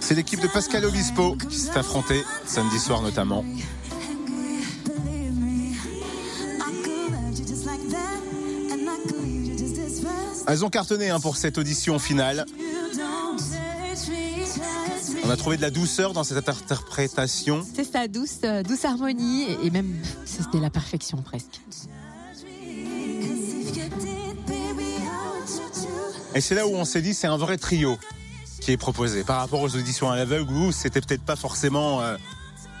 C'est l'équipe de Pascal Obispo qui s'est affrontée samedi soir notamment. Elles ont cartonné hein, pour cette audition finale. On a trouvé de la douceur dans cette interprétation. C'est ça, douce, euh, douce harmonie et même c'était la perfection presque. Et c'est là où on s'est dit c'est un vrai trio qui est proposé. Par rapport aux auditions à l'aveugle où c'était peut-être pas forcément euh,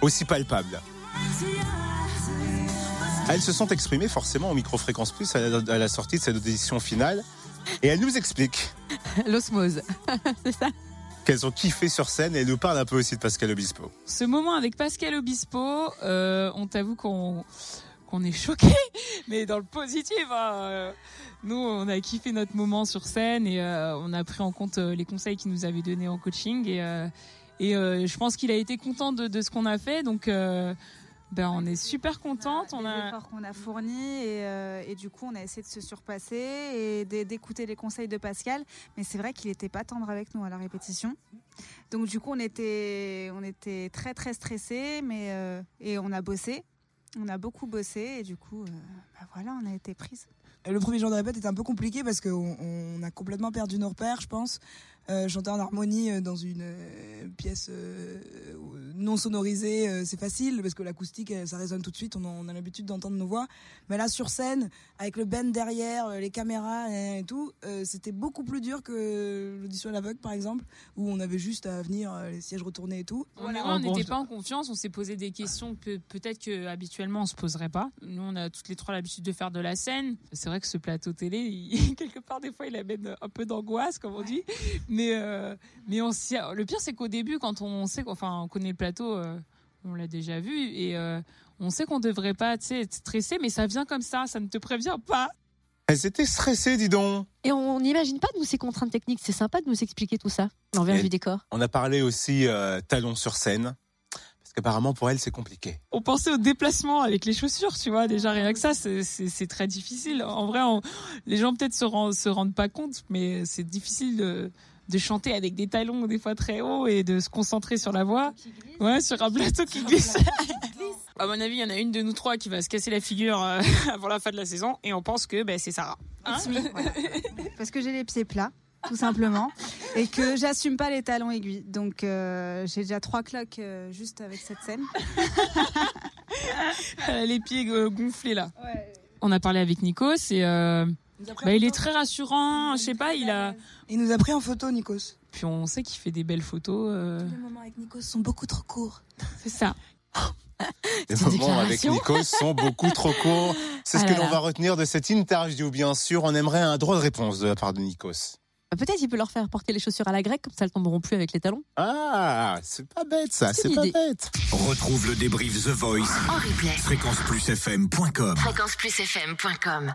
aussi palpable. Elles se sont exprimées forcément au micro-fréquence plus à la, à la sortie de cette audition finale. Et elles nous expliquent. L'osmose, c'est ça. Qu'elles ont kiffé sur scène et elles nous parlent un peu aussi de Pascal Obispo. Ce moment avec Pascal Obispo, euh, on t'avoue qu'on qu'on est choqué, mais dans le positif. hein, euh. Nous, on a kiffé notre moment sur scène et euh, on a pris en compte euh, les conseils qu'il nous avait donnés en coaching et euh, et euh, je pense qu'il a été content de, de ce qu'on a fait. Donc, ben, on est super contente. On a efforts qu'on a fournis et, euh, et du coup on a essayé de se surpasser et d'é- d'écouter les conseils de Pascal mais c'est vrai qu'il n'était pas tendre avec nous à la répétition donc du coup on était on était très très stressés mais euh, et on a bossé on a beaucoup bossé et du coup euh, bah voilà on a été prise Le premier jour de répète était un peu compliqué parce qu'on on a complètement perdu nos repères, je pense. Euh, chanter en harmonie euh, dans une euh, pièce euh, non sonorisée, euh, c'est facile parce que l'acoustique, ça résonne tout de suite. On, en- on a l'habitude d'entendre nos voix. Mais là, sur scène, avec le band derrière, les caméras et tout, euh, c'était beaucoup plus dur que l'audition à l'aveugle, par exemple, où on avait juste à venir, euh, les sièges retournés et tout. On n'était pas en confiance, on s'est posé des questions que peut-être que habituellement on se poserait pas. Nous, on a toutes les trois l'habitude de faire de la scène. C'est vrai que ce plateau télé, il- quelque part des fois, il amène un peu d'angoisse, comme on dit. Mais euh, mais on s'y a- le pire, c'est qu'au début, quand on sait, enfin, on connaît le plateau, euh, on l'a déjà vu et euh, on sait qu'on devrait pas, tu sais, être stressé, mais ça vient comme ça, ça ne te prévient pas. Elles étaient stressées, dis donc. Et on n'imagine pas, nous, ces contraintes techniques. C'est sympa de nous expliquer tout ça, l'envers du décor. On a parlé aussi euh, talons sur scène. Qu'apparemment pour elles c'est compliqué. on pensait au déplacement avec les chaussures, tu vois. Déjà, rien que ça, c'est- très difficile. En vrai, on- les gens peut-être se, rend- se rendent pas compte, mais c'est difficile de, de chanter avec des talons des fois très hauts et de se concentrer sur la voix. Ouais, sur un plateau qui glisse. À mon avis, il y en a une de nous trois qui va se casser la figure euh, avant la fin de la saison et on pense que ben, c'est Sarah. Hein It's me, voilà. parce que j'ai les pieds plats tout simplement et que j'assume pas les talons aiguilles donc euh, j'ai déjà trois cloques euh, juste avec cette scène Elle a les pieds euh, gonflés là. On a parlé avec Nikos et euh, bah, il est très rassurant. Je sais pas, il a. Il nous a pris en photo, Nikos. Puis on sait qu'il fait des belles photos. euh, Les moments avec Nikos sont beaucoup trop courts. C'est ça. Les C'est moments avec. Nikos sont beaucoup trop courts. C'est ce Ah que l'on va retenir de cette interview, bien sûr. On aimerait un droit de réponse de la part de Nikos. Peut-être il peut leur faire porter les chaussures à la grecque, comme ça elles tomberont plus avec les talons. Ah, c'est pas bête ça, C'est pas idée. bête. Retrouve le débrief The Voice, En replay. fréquenceplusfm.com. Fréquenceplusfm.com